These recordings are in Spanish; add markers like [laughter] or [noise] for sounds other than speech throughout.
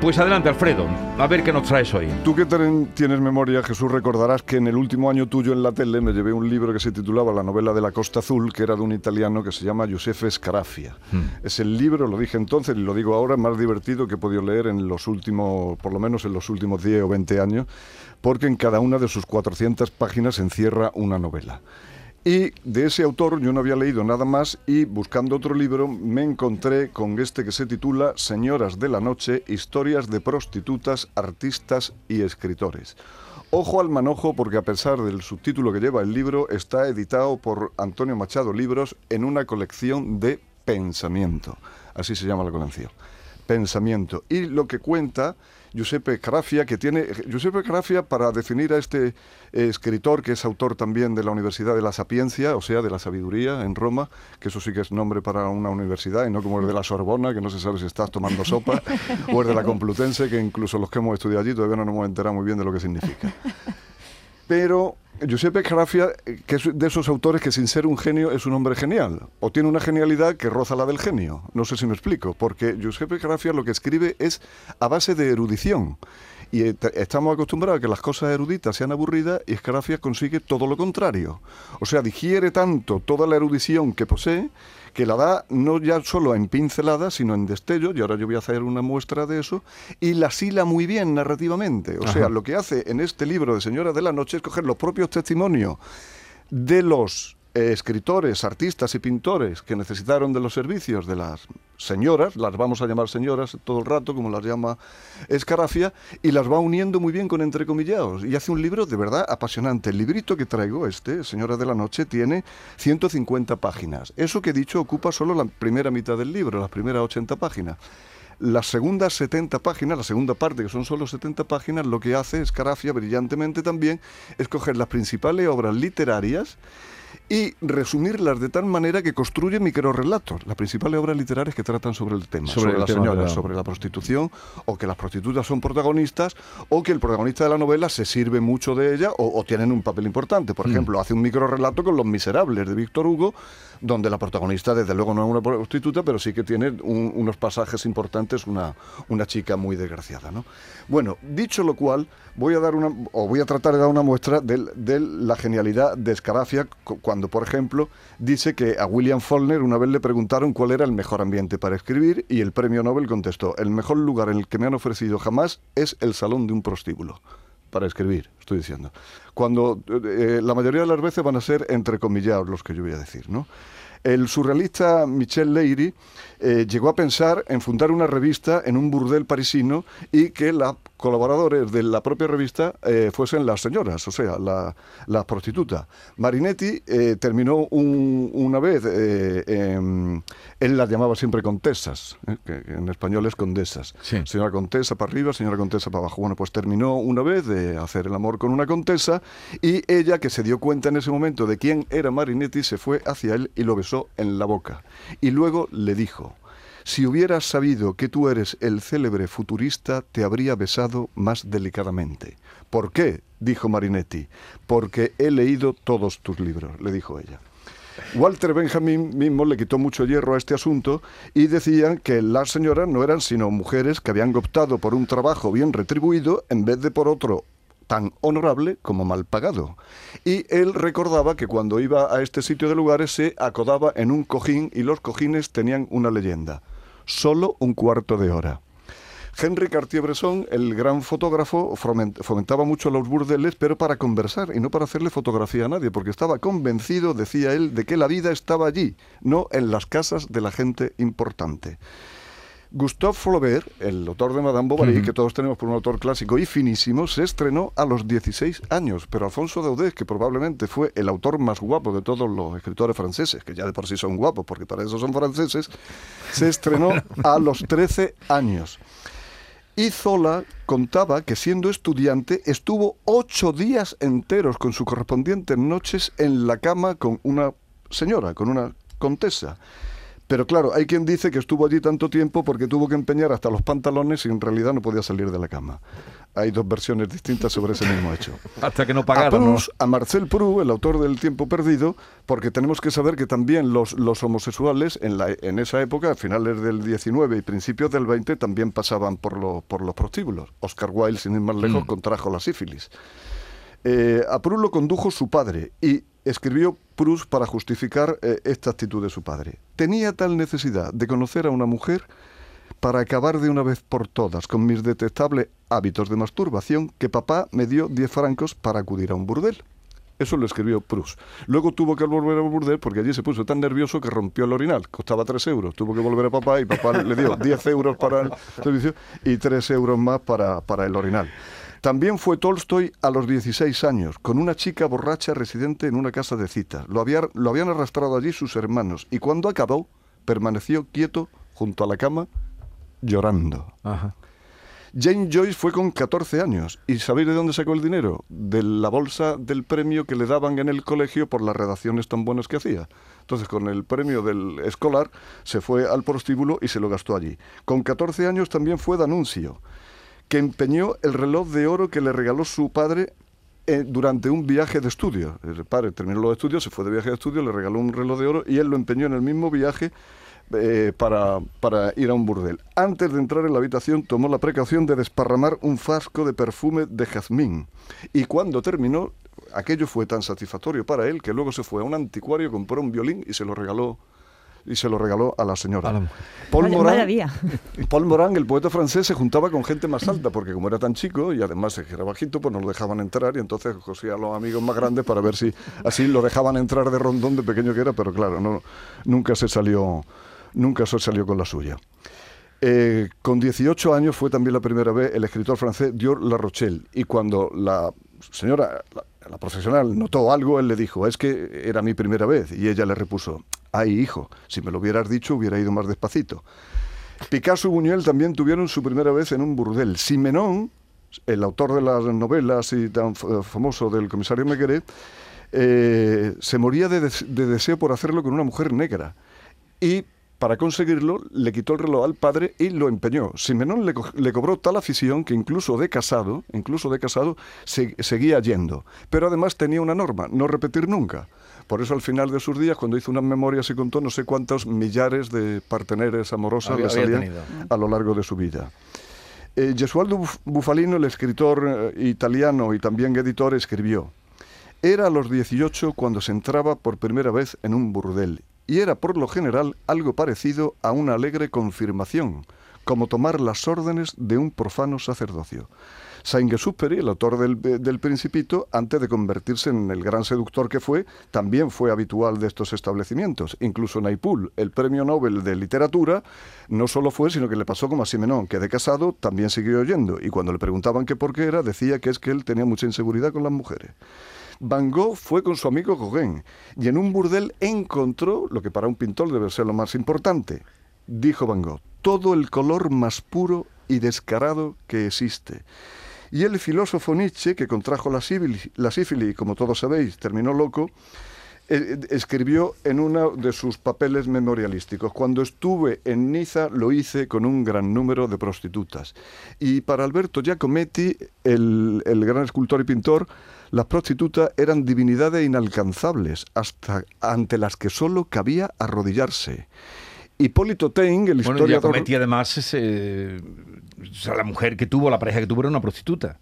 Pues adelante, Alfredo, a ver qué nos traes hoy. Tú que tienes memoria, Jesús, recordarás que en el último año tuyo en la tele me llevé un libro que se titulaba La novela de la Costa Azul, que era de un italiano que se llama Giuseppe Scarafia. Hmm. Es el libro, lo dije entonces y lo digo ahora, más divertido que he podido leer en los últimos, por lo menos en los últimos 10 o 20 años, porque en cada una de sus 400 páginas encierra una novela. Y de ese autor yo no había leído nada más y buscando otro libro me encontré con este que se titula Señoras de la Noche, historias de prostitutas, artistas y escritores. Ojo al manojo porque a pesar del subtítulo que lleva el libro, está editado por Antonio Machado Libros en una colección de pensamiento. Así se llama la colección. Pensamiento. Y lo que cuenta Giuseppe Carafia, que tiene... Giuseppe Carafia, para definir a este eh, escritor, que es autor también de la Universidad de la Sapiencia, o sea, de la Sabiduría, en Roma, que eso sí que es nombre para una universidad, y no como el de la Sorbona, que no se sabe si estás tomando sopa, [laughs] o el de la Complutense, que incluso los que hemos estudiado allí todavía no nos hemos enterado muy bien de lo que significa. Pero Giuseppe Carafia, eh, que es de esos autores que sin ser un genio es un hombre genial, o tiene una genialidad que roza la del genio. No sé si me explico, porque Giuseppe Carafia lo que escribe es a base de erudición. Y estamos acostumbrados a que las cosas eruditas sean aburridas y Escarafia consigue todo lo contrario. O sea, digiere tanto toda la erudición que posee que la da no ya solo en pinceladas, sino en destello, y ahora yo voy a hacer una muestra de eso, y la sila muy bien narrativamente. O sea, lo que hace en este libro de Señora de la Noche es coger los propios testimonios de los eh, escritores, artistas y pintores que necesitaron de los servicios de las señoras, las vamos a llamar señoras todo el rato, como las llama Escarafia, y las va uniendo muy bien con entrecomillados. Y hace un libro de verdad apasionante. El librito que traigo, este, Señora de la Noche, tiene 150 páginas. Eso que he dicho ocupa solo la primera mitad del libro, las primeras 80 páginas. Las segundas 70 páginas, la segunda parte, que son solo 70 páginas, lo que hace Escarafia brillantemente también es coger las principales obras literarias y resumirlas de tal manera que construye microrelatos, las principales obras literarias que tratan sobre el tema, sobre, la señora, sobre la prostitución, o que las prostitutas son protagonistas, o que el protagonista de la novela se sirve mucho de ella, o, tienen un papel importante. Por mm. ejemplo, hace un microrelato con Los Miserables de Víctor Hugo, donde la protagonista desde luego no es una prostituta, pero sí que tiene unos pasajes importantes, una, una chica muy desgraciada. ¿no? Bueno, dicho lo cual, voy a dar una, o voy a tratar de dar una muestra de, la genialidad de Escarafia cuando, por ejemplo, dice que a William Faulkner una vez le preguntaron cuál era el mejor ambiente para escribir y el premio Nobel contestó, el mejor lugar en el que me han ofrecido jamás es el salón de un prostíbulo para escribir, estoy diciendo. Cuando eh, la mayoría de las veces van a ser entrecomillados los que yo voy a decir, ¿no? El surrealista Michel Leiry eh, llegó a pensar en fundar una revista en un burdel parisino y que los colaboradores de la propia revista eh, fuesen las señoras, o sea, la, la prostituta. Marinetti eh, terminó una vez, él las llamaba siempre contesas, que en español es condesas. Señora contesa para arriba, señora contesa para abajo. Bueno, pues terminó una vez de hacer el amor con una contesa y ella, que se dio cuenta en ese momento de quién era Marinetti, se fue hacia él y lo besó en la boca. Y luego le dijo, si hubieras sabido que tú eres el célebre futurista, te habría besado más delicadamente. ¿Por qué? dijo Marinetti. Porque he leído todos tus libros, le dijo ella. Walter Benjamin mismo le quitó mucho hierro a este asunto y decían que las señoras no eran sino mujeres que habían optado por un trabajo bien retribuido en vez de por otro tan honorable como mal pagado. Y él recordaba que cuando iba a este sitio de lugares se acodaba en un cojín y los cojines tenían una leyenda. Solo un cuarto de hora. Henry Cartier-Bresson, el gran fotógrafo, fomentaba mucho los burdeles, pero para conversar y no para hacerle fotografía a nadie, porque estaba convencido, decía él, de que la vida estaba allí, no en las casas de la gente importante. Gustave Flaubert, el autor de Madame Bovary, que todos tenemos por un autor clásico y finísimo, se estrenó a los 16 años, pero Alfonso Daudet, que probablemente fue el autor más guapo de todos los escritores franceses, que ya de por sí son guapos, porque para eso son franceses, se estrenó [laughs] a los 13 años. Y Zola contaba que siendo estudiante estuvo ocho días enteros con sus correspondientes noches en la cama con una señora, con una contesa. Pero claro, hay quien dice que estuvo allí tanto tiempo porque tuvo que empeñar hasta los pantalones y en realidad no podía salir de la cama. Hay dos versiones distintas sobre ese mismo hecho. [laughs] Hasta que no A, pagaron. ¿no? Proust, a Marcel Proust, el autor del Tiempo Perdido, porque tenemos que saber que también los, los homosexuales en, la, en esa época, a finales del 19 y principios del 20, también pasaban por, lo- por los prostíbulos. Oscar Wilde, sin ir más lejos, Mm. contrajo la sífilis. Eh, a Proust lo condujo su padre y escribió Proust para justificar eh, esta actitud de su padre. Tenía tal necesidad de conocer a una mujer para acabar de una vez por todas con mis detestables hábitos de masturbación que papá me dio 10 francos para acudir a un burdel. Eso lo escribió Proust. Luego tuvo que volver a burdel porque allí se puso tan nervioso que rompió el orinal. Costaba 3 euros. Tuvo que volver a papá y papá le dio 10 euros para el servicio y 3 euros más para, para el orinal. También fue Tolstoy a los 16 años, con una chica borracha residente en una casa de cita. Lo, había- lo habían arrastrado allí sus hermanos y cuando acabó, permaneció quieto junto a la cama llorando. Ajá. Jane Joyce fue con 14 años. ¿Y sabéis de dónde sacó el dinero? De la bolsa del premio que le daban en el colegio por las redacciones tan buenas que hacía. Entonces, con el premio del escolar, se fue al prostíbulo y se lo gastó allí. Con 14 años también fue Danuncio, que empeñó el reloj de oro que le regaló su padre eh, durante un viaje de estudio. El padre terminó los estudios, se fue de viaje de estudio, le regaló un reloj de oro y él lo empeñó en el mismo viaje eh, para, para ir a un burdel. Antes de entrar en la habitación tomó la precaución de desparramar un frasco de perfume de jazmín. Y cuando terminó, aquello fue tan satisfactorio para él que luego se fue a un anticuario, compró un violín y se lo regaló y se lo regaló a la señora. A la mujer. Paul Morán, día. [laughs] Paul Morán, el poeta francés, se juntaba con gente más alta, porque como era tan chico y además era bajito, pues no lo dejaban entrar y entonces cosía a los amigos más grandes para ver si así lo dejaban entrar de rondón de pequeño que era, pero claro, no, nunca se salió, nunca se salió con la suya. Eh, con 18 años fue también la primera vez el escritor francés Dior La Rochelle y cuando la señora, la, la profesional, notó algo, él le dijo, es que era mi primera vez y ella le repuso, ay hijo, si me lo hubieras dicho hubiera ido más despacito. Picasso y Buñuel también tuvieron su primera vez en un burdel. Simenón, el autor de las novelas y tan f- famoso del comisario Mequeret, eh, se moría de, de deseo por hacerlo con una mujer negra. Y para conseguirlo le quitó el reloj al padre y lo empeñó. Simenón le, co- le cobró tal afición que incluso de casado, incluso de casado, se- seguía yendo. Pero además tenía una norma, no repetir nunca. Por eso al final de sus días, cuando hizo unas memorias y contó no sé cuántos millares de parteneres amorosas Había- le salían tenido. a lo largo de su vida. Eh, Gesualdo Buf- Bufalino, el escritor eh, italiano y también editor, escribió, era a los 18 cuando se entraba por primera vez en un burdel y era por lo general algo parecido a una alegre confirmación, como tomar las órdenes de un profano sacerdocio. Saint-Exupéry, el autor del, del Principito, antes de convertirse en el gran seductor que fue, también fue habitual de estos establecimientos. Incluso Naipaul, el premio Nobel de literatura, no solo fue, sino que le pasó como a Simenón, que de casado también siguió oyendo. Y cuando le preguntaban qué por qué era, decía que es que él tenía mucha inseguridad con las mujeres. Van Gogh fue con su amigo Gauguin y en un burdel encontró lo que para un pintor debe ser lo más importante. Dijo Van Gogh, todo el color más puro y descarado que existe. Y el filósofo Nietzsche, que contrajo la sífilis, la sífilis y como todos sabéis terminó loco, escribió en uno de sus papeles memorialísticos, cuando estuve en Niza lo hice con un gran número de prostitutas. Y para Alberto Giacometti, el, el gran escultor y pintor, las prostitutas eran divinidades inalcanzables, hasta ante las que solo cabía arrodillarse. Hipólito Taine, el Bueno, historiador... Giacometti además, es, eh, o sea, la mujer que tuvo, la pareja que tuvo era una prostituta.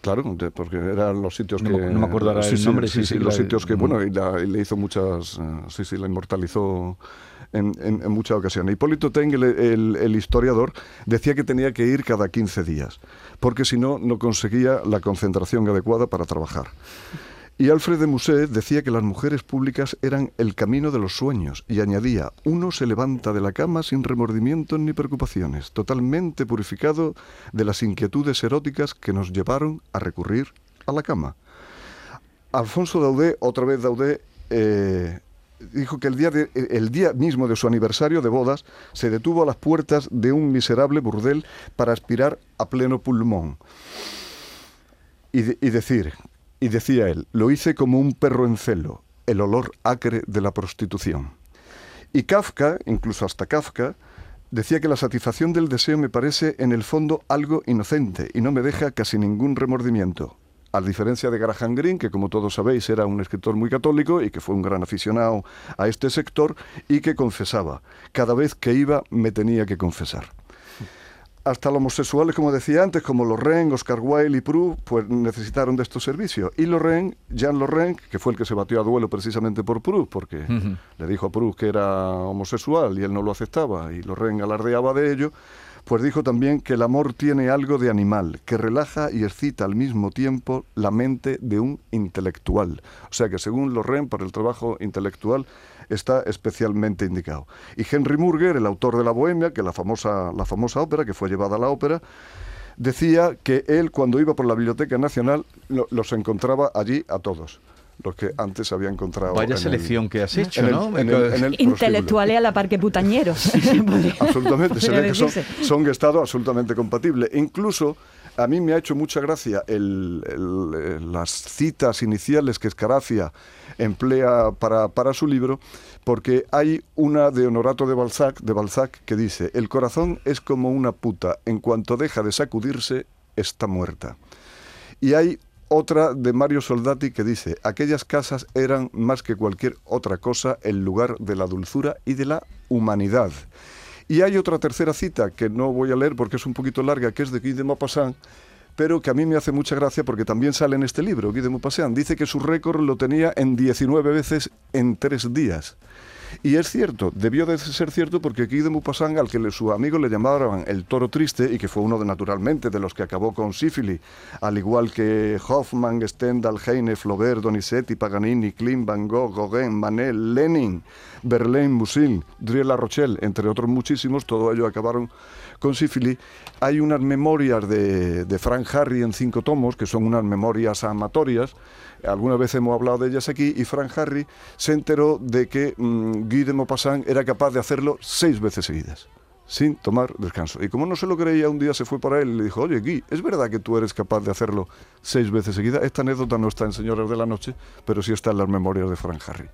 Claro, de- porque eran los sitios No que... me- no me acuerdo ahora sí, el nombre, Sí, sí, sí, sí, los la- sitios que, bueno, y, la- y le hizo muchas... eh, sí, sí, la inmortalizó en, en- en muchas ocasiones. Hipólito el, el- el historiador, decía que tenía que ir cada 15 días, porque si no, no conseguía la concentración adecuada para trabajar. Y Alfred de Musset decía que las mujeres públicas eran el camino de los sueños y añadía, uno se levanta de la cama sin remordimientos ni preocupaciones, totalmente purificado de las inquietudes eróticas que nos llevaron a recurrir a la cama. Alfonso Daudet, otra vez Daudet, eh, dijo que el día, mismo de su aniversario de bodas se detuvo a las puertas de un miserable burdel para aspirar a pleno pulmón y decir, y decía él, lo hice como un perro en celo, el olor acre de la prostitución. Y Kafka, incluso hasta Kafka, decía que la satisfacción del deseo me parece en el fondo algo inocente y no me deja casi ningún remordimiento. A diferencia de Graham Greene, que como todos sabéis era un escritor muy católico y que fue un gran aficionado a este sector y que confesaba, cada vez que iba me tenía que confesar. Hasta los homosexuales, como decía antes, como Lorraine, Oscar Wilde y Proust, pues necesitaron de estos servicios. Y Lorraine, Jean Lorraine, que fue el que se batió a duelo precisamente por Proust, porque le dijo a Proust que era homosexual y él no lo aceptaba, y Lorraine alardeaba de ello, pues dijo también que el amor tiene algo de animal, que relaja y excita al mismo tiempo la mente de un intelectual. O sea que según Lorraine, para el trabajo intelectual está especialmente indicado. Y Henry Murger, el autor de La Bohemia, que la famosa, la famosa ópera, que fue llevada a la ópera, decía que él cuando iba por la Biblioteca Nacional lo- los encontraba allí a todos, los que antes había encontrado. Vaya en el- selección que has hecho, en el- ¿no? en el- en el prostíbulo. Intelectuales a la par que putañeros. [laughs] Podría- [laughs] Absolutamente, se ve que son, son estados absolutamente compatibles. E incluso a mí me ha hecho mucha gracia el- el, eh, las citas iniciales que Escarafia emplea para, para su libro, porque hay una de Honorato de Balzac, de Balzac que dice, el corazón es como una puta, en cuanto deja de sacudirse, está muerta. Y hay otra de Mario Soldati que dice, aquellas casas eran más que cualquier otra cosa el lugar de la dulzura y de la humanidad. Y hay otra tercera cita que no voy a leer porque es un poquito larga, que es de Guy de Maupassant, pero que a mí me hace mucha gracia porque también sale en este libro. Guy de Maupassant dice que su récord lo tenía en 19 veces en tres días. Y es cierto, debió de ser cierto porque Guy de Maupassant, al que su amigo le llamaban el toro triste, y que fue uno de, naturalmente de los que acabó con sífilis, al igual que Hoffman, Stendhal, Heine, Flaubert, Donizetti, Paganini, Klimt, Van Gogh, Gauguin, Manet, Lenin, Verlaine, Musil, Driel La Rochelle, entre otros muchísimos, todos ellos acabaron con sífilis. Hay unas memorias de, de Frank Harry en cinco tomos, que son unas memorias amatorias, alguna vez hemos hablado de ellas aquí, y Frank Harry se enteró de que Guy de Maupassant era capaz de hacerlo seis veces seguidas sin tomar descanso. Y como no se lo creía, un día se fue para él y le dijo, oye, Guy, ¿es verdad que tú eres capaz de hacerlo seis veces seguidas? Esta anécdota no está en Señores de la Noche, pero sí está en las memorias de Frank Harry.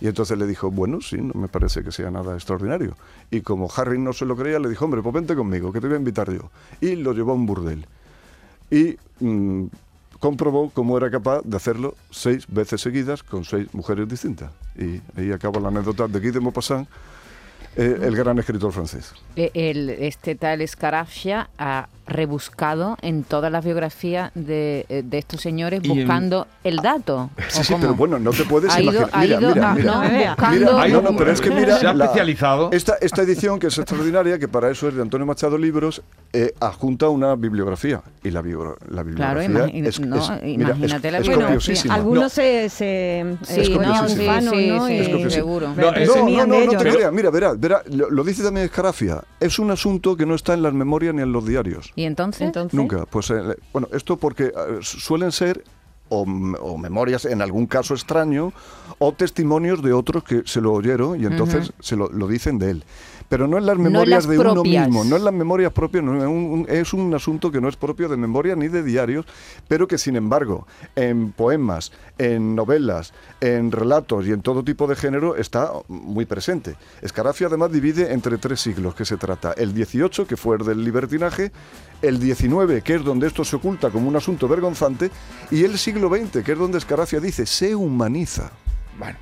Y entonces le dijo, bueno, sí, no me parece que sea nada extraordinario. Y como Harry no se lo creía, le dijo, hombre, pues vente conmigo, que te voy a invitar yo. Y lo llevó a un burdel. Y mm, comprobó cómo era capaz de hacerlo seis veces seguidas con seis mujeres distintas. Y ahí acaba la anécdota de Guy de Maupassant, eh, el gran escritor francés. Eh, el- este tal Scarafia ha rebuscado en todas las biografías de, eh, de estos señores Y en- buscando el dato. [laughs] Sí, ¿o sí, cómo? pero bueno, no te puedes Ha ido- imaginar. ha Mira, ido- mira, mira. no, Mira, buscando- hay no, no, pero es que mira. se ha la- especializado. Esta, esta edición, que es extraordinaria, que para eso es de Antonio Machado Libros, eh, adjunta una bibliografía. Y la, bibli- la bibliografía imagi- es, no, es- mira, imagínate es- la es bibliografía. copiosísima. Algunos No. se, se Sí, Es no, sí, sí, ¿no? sí, seguro. No, No, no, te ¿no? creas. Mira, verá, verá, lo, lo dice también Escarafia. Es un asunto que no está en las memorias ni en los diarios. ¿Y entonces? Entonces, Nunca. Pues eh, bueno, esto porque eh, suelen ser o, memorias en algún caso extraño o testimonios de otros que se lo oyeron y entonces se lo, lo dicen de él. Pero no en las No en memorias las de uno mismo, no en las memorias propias, no, es un, un- es un asunto que no es propio de memoria ni de diarios, pero que sin embargo en poemas, en novelas, en relatos y en todo tipo de género está muy presente. Escarafia además divide entre tres siglos que se trata. El 18, que fue el del libertinaje, el 19, que es donde esto se oculta como un asunto vergonzante, y el siglo XX, que es donde Escarafia dice, se humaniza. Bueno.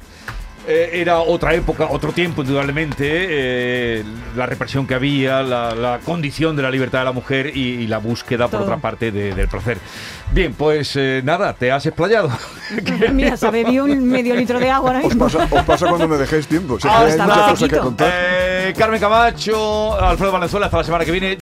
eh, era otra época, otro tiempo, indudablemente, eh, la represión que había, la, la condición de la libertad de la mujer y, y la búsqueda, por otra parte, de- del placer. Bien, pues eh, nada, te has explayado. [laughs] Mira, se ha bebido un medio litro de agua ahora Os mismo. pasa, os pasa cuando me dejéis tiempo. Ah, hay muchas cosas que contar. Eh, Carmen Camacho, Alfredo Valenzuela, hasta la semana que viene.